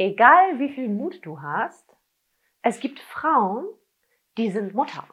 egal wie viel Mut du hast, es gibt Frauen, die sind Mutter.